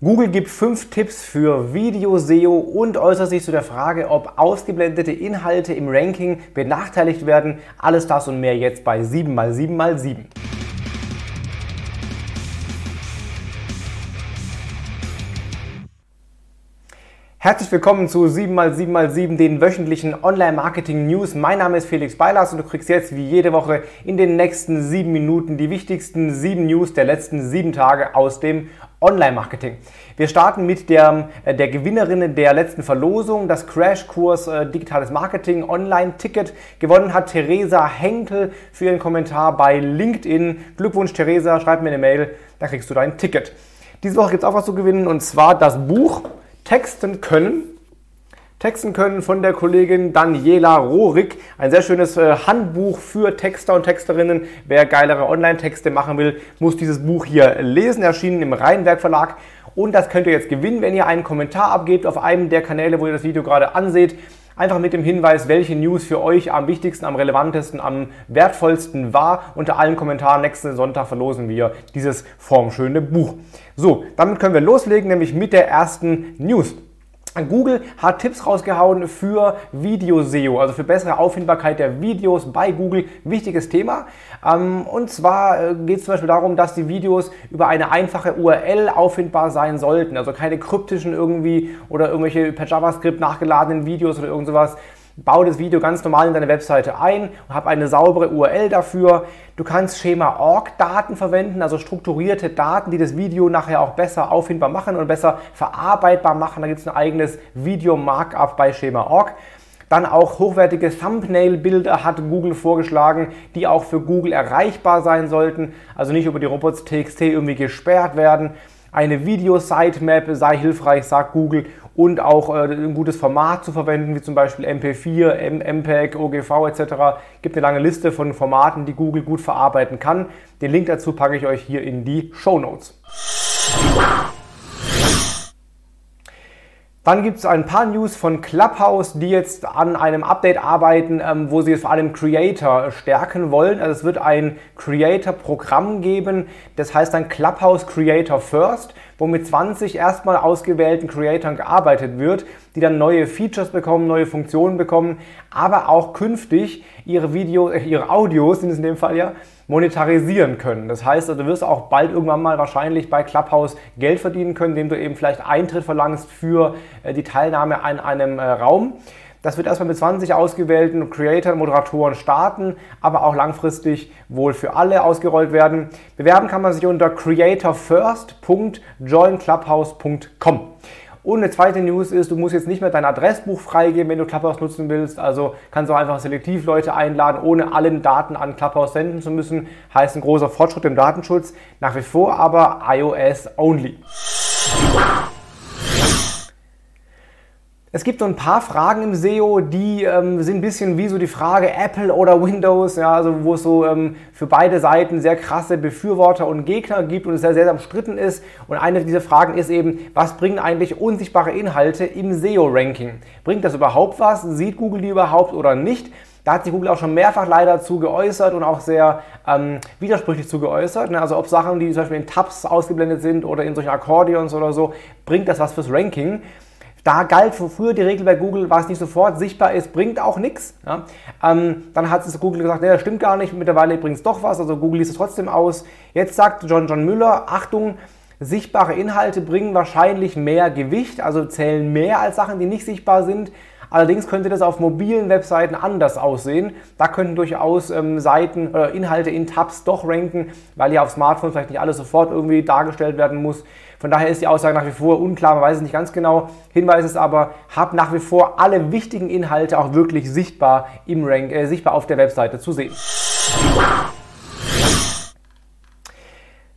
Google gibt fünf Tipps für Video-SEO und äußert sich zu der Frage, ob ausgeblendete Inhalte im Ranking benachteiligt werden. Alles das und mehr jetzt bei 7x7x7. Herzlich willkommen zu 7x7x7, den wöchentlichen Online-Marketing-News. Mein Name ist Felix Beilas und du kriegst jetzt wie jede Woche in den nächsten sieben Minuten die wichtigsten sieben News der letzten sieben Tage aus dem Online-Marketing. Wir starten mit der, äh, der Gewinnerin der letzten Verlosung, das Crashkurs äh, Digitales Marketing Online-Ticket. Gewonnen hat Theresa Henkel für ihren Kommentar bei LinkedIn. Glückwunsch Theresa, schreib mir eine Mail, dann kriegst du dein Ticket. Diese Woche gibt es auch was zu gewinnen und zwar das Buch Texten können. Texten können von der Kollegin Daniela Rohrig. Ein sehr schönes äh, Handbuch für Texter und Texterinnen. Wer geilere Online-Texte machen will, muss dieses Buch hier lesen. Erschienen im Rheinwerk Verlag. Und das könnt ihr jetzt gewinnen, wenn ihr einen Kommentar abgebt auf einem der Kanäle, wo ihr das Video gerade anseht. Einfach mit dem Hinweis, welche News für euch am wichtigsten, am relevantesten, am wertvollsten war. Unter allen Kommentaren nächsten Sonntag verlosen wir dieses formschöne Buch. So, damit können wir loslegen, nämlich mit der ersten News. Google hat Tipps rausgehauen für Video-SEO, also für bessere Auffindbarkeit der Videos bei Google. Wichtiges Thema. Ähm, und zwar äh, geht es zum Beispiel darum, dass die Videos über eine einfache URL auffindbar sein sollten. Also keine kryptischen irgendwie oder irgendwelche per JavaScript nachgeladenen Videos oder irgend sowas Bau das Video ganz normal in deine Webseite ein und hab eine saubere URL dafür. Du kannst Schema-Org-Daten verwenden, also strukturierte Daten, die das Video nachher auch besser auffindbar machen und besser verarbeitbar machen. Da gibt es ein eigenes Video-Markup bei Schema-Org. Dann auch hochwertige Thumbnail-Bilder hat Google vorgeschlagen, die auch für Google erreichbar sein sollten, also nicht über die Robots.txt irgendwie gesperrt werden. Eine Video-Sitemap sei hilfreich, sagt Google, und auch äh, ein gutes Format zu verwenden, wie zum Beispiel MP4, M MPEG, OGV etc. Gibt eine lange Liste von Formaten, die Google gut verarbeiten kann. Den Link dazu packe ich euch hier in die Show Notes. Dann gibt es ein paar News von Clubhouse, die jetzt an einem Update arbeiten, ähm, wo sie vor allem Creator stärken wollen. Also es wird ein Creator-Programm geben, das heißt dann Clubhouse Creator First, wo mit 20 erstmal ausgewählten Creatoren gearbeitet wird, die dann neue Features bekommen, neue Funktionen bekommen, aber auch künftig ihre Videos, äh, ihre Audios, sind es in dem Fall ja, monetarisieren können. Das heißt, also, du wirst auch bald irgendwann mal wahrscheinlich bei Clubhouse Geld verdienen können, indem du eben vielleicht Eintritt verlangst für äh, die Teilnahme an einem äh, Raum. Das wird erstmal mit 20 ausgewählten Creator, Moderatoren starten, aber auch langfristig wohl für alle ausgerollt werden. Bewerben kann man sich unter creatorfirst.joinclubhouse.com. Und eine zweite News ist, du musst jetzt nicht mehr dein Adressbuch freigeben, wenn du Clubhouse nutzen willst. Also kannst du einfach selektiv Leute einladen, ohne allen Daten an Clubhouse senden zu müssen. Heißt ein großer Fortschritt im Datenschutz. Nach wie vor aber iOS only. Es gibt so ein paar Fragen im SEO, die ähm, sind ein bisschen wie so die Frage Apple oder Windows, ja, also wo es so ähm, für beide Seiten sehr krasse Befürworter und Gegner gibt und es sehr, sehr umstritten ist. Und eine dieser Fragen ist eben, was bringen eigentlich unsichtbare Inhalte im SEO-Ranking? Bringt das überhaupt was? Sieht Google die überhaupt oder nicht? Da hat sich Google auch schon mehrfach leider zu geäußert und auch sehr ähm, widersprüchlich zu geäußert. Ne? Also ob Sachen, die zum Beispiel in Tabs ausgeblendet sind oder in solchen Akkordeons oder so, bringt das was fürs Ranking? Da galt früher die Regel bei Google, was nicht sofort sichtbar ist, bringt auch nichts. Ja. Ähm, dann hat es Google gesagt, nee, das stimmt gar nicht, mittlerweile bringt es doch was, also Google liest es trotzdem aus. Jetzt sagt John John Müller, Achtung, sichtbare Inhalte bringen wahrscheinlich mehr Gewicht, also zählen mehr als Sachen, die nicht sichtbar sind. Allerdings könnte das auf mobilen Webseiten anders aussehen. Da könnten durchaus ähm, Seiten oder Inhalte in Tabs doch ranken, weil ja auf Smartphones vielleicht nicht alles sofort irgendwie dargestellt werden muss. Von daher ist die Aussage nach wie vor unklar, man weiß es nicht ganz genau. Hinweis ist aber, habt nach wie vor alle wichtigen Inhalte auch wirklich sichtbar im Rank, äh, sichtbar auf der Webseite zu sehen.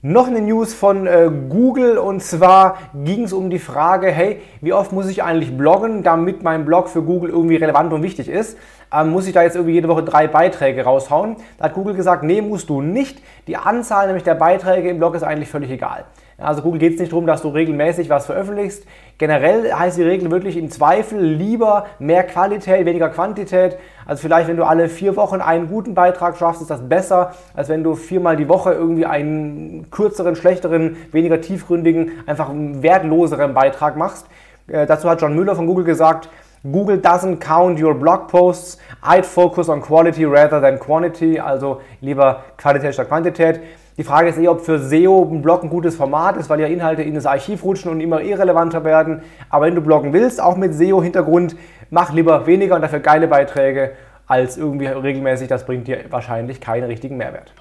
Noch eine News von äh, Google und zwar ging es um die Frage, hey, wie oft muss ich eigentlich bloggen, damit mein Blog für Google irgendwie relevant und wichtig ist? Ähm, muss ich da jetzt irgendwie jede Woche drei Beiträge raushauen? Da hat Google gesagt, nee, musst du nicht. Die Anzahl nämlich der Beiträge im Blog ist eigentlich völlig egal. Also Google geht es nicht darum, dass du regelmäßig was veröffentlichst. Generell heißt die Regel wirklich im Zweifel lieber mehr Qualität, weniger Quantität. Also vielleicht, wenn du alle vier Wochen einen guten Beitrag schaffst, ist das besser, als wenn du viermal die Woche irgendwie einen kürzeren, schlechteren, weniger tiefgründigen, einfach wertloseren Beitrag machst. Äh, dazu hat John Müller von Google gesagt, Google doesn't count your blog posts. I'd focus on quality rather than quantity, also lieber Qualität statt Quantität. Die Frage ist eher, ob für SEO ein Blog ein gutes Format ist, weil ja Inhalte in das Archiv rutschen und immer irrelevanter werden. Aber wenn du bloggen willst, auch mit SEO-Hintergrund, mach lieber weniger und dafür geile Beiträge als irgendwie regelmäßig. Das bringt dir wahrscheinlich keinen richtigen Mehrwert.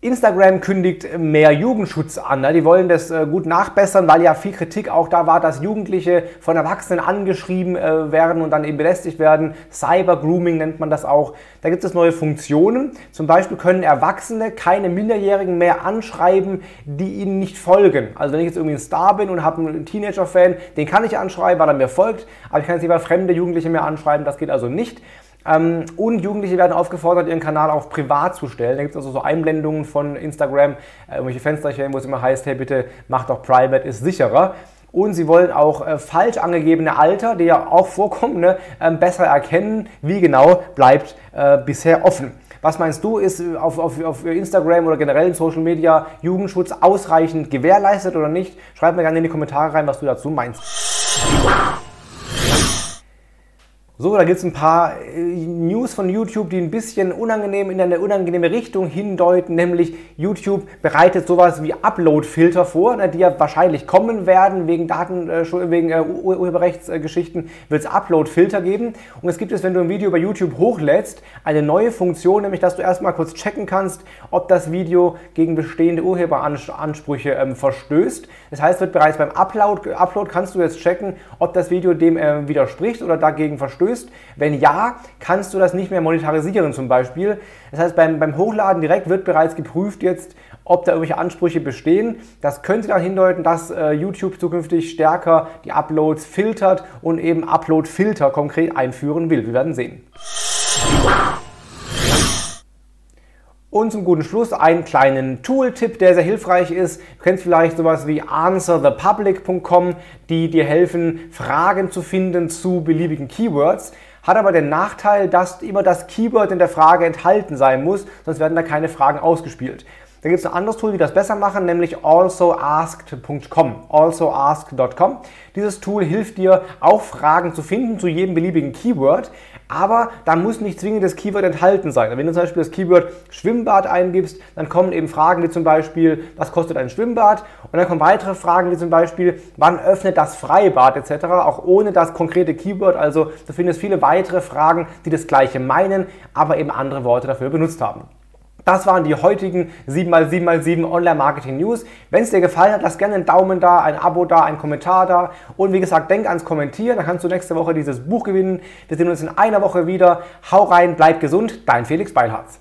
Instagram kündigt mehr Jugendschutz an. Die wollen das äh, gut nachbessern, weil ja viel Kritik auch da war, dass Jugendliche von Erwachsenen angeschrieben äh, werden und dann eben belästigt werden. Cyber Grooming nennt man das auch. Da gibt es neue Funktionen. Zum Beispiel können Erwachsene keine Minderjährigen mehr anschreiben, die ihnen nicht folgen. Also wenn ich jetzt irgendwie ein Star bin und habe einen Teenager-Fan, den kann ich anschreiben, weil er mir folgt, aber ich kann jetzt lieber fremde Jugendliche mehr anschreiben. Das geht also nicht. Ähm, und Jugendliche werden aufgefordert, ihren Kanal auf privat zu stellen. Da gibt es also so Einblendungen von Instagram, äh, irgendwelche Fensterchen, wo es immer heißt, hey bitte mach doch private, ist sicherer. Und sie wollen auch äh, falsch angegebene Alter, die ja auch vorkommen, ne, äh, besser erkennen. Wie genau bleibt äh, bisher offen. Was meinst du, ist äh, auf, auf, auf Instagram oder generell in Social Media Jugendschutz ausreichend gewährleistet oder nicht? Schreib mir gerne in die Kommentare rein, was du dazu meinst. So, da gibt es ein paar äh, News von YouTube, die ein bisschen unangenehm in eine unangenehme Richtung hindeuten, nämlich YouTube bereitet sowas wie Upload-Filter vor, ne, die ja wahrscheinlich kommen werden, wegen Daten, äh, wegen äh, Urheberrechtsgeschichten wird es Upload-Filter geben. Und es gibt es, wenn du ein Video bei YouTube hochlädst, eine neue Funktion, nämlich dass du erstmal kurz checken kannst, ob das Video gegen bestehende Urheberansprüche ähm, verstößt. Das heißt, wird bereits beim Upload, Upload kannst du jetzt checken, ob das Video dem äh, widerspricht oder dagegen verstößt verstößt? Wenn ja, kannst du das nicht mehr monetarisieren zum Beispiel. Das heißt, beim, beim Hochladen direkt wird bereits geprüft jetzt, ob da irgendwelche Ansprüche bestehen. Das könnte dann hindeuten, dass äh, YouTube zukünftig stärker die Uploads filtert und eben Upload-Filter konkret einführen will. Wir werden sehen. Und zum guten Schluss einen kleinen Tooltip, der sehr hilfreich ist. Du kennst vielleicht sowas wie answerthepublic.com, die dir helfen, Fragen zu finden zu beliebigen Keywords. Hat aber den Nachteil, dass immer das Keyword in der Frage enthalten sein muss, sonst werden da keine Fragen ausgespielt. Da gibt es ein anderes Tool, die das besser machen, nämlich alsoasked.com. alsoask.com. Dieses Tool hilft dir auch Fragen zu finden zu jedem beliebigen Keyword, aber da muss nicht zwingend das Keyword enthalten sein. Wenn du zum Beispiel das Keyword Schwimmbad eingibst, dann kommen eben Fragen wie zum Beispiel, was kostet ein Schwimmbad? Und dann kommen weitere Fragen wie zum Beispiel, wann öffnet das Freibad etc., auch ohne das konkrete Keyword. Also du findest viele weitere Fragen, die das gleiche meinen, aber eben andere Worte dafür benutzt haben. Das waren die heutigen 7x7x7 Online-Marketing News. Wenn es dir gefallen hat, lass gerne einen Daumen da, ein Abo da, einen Kommentar da. Und wie gesagt, denk ans Kommentieren, dann kannst du nächste Woche dieses Buch gewinnen. Wir sehen uns in einer Woche wieder. Hau rein, bleib gesund, dein Felix Beilharz.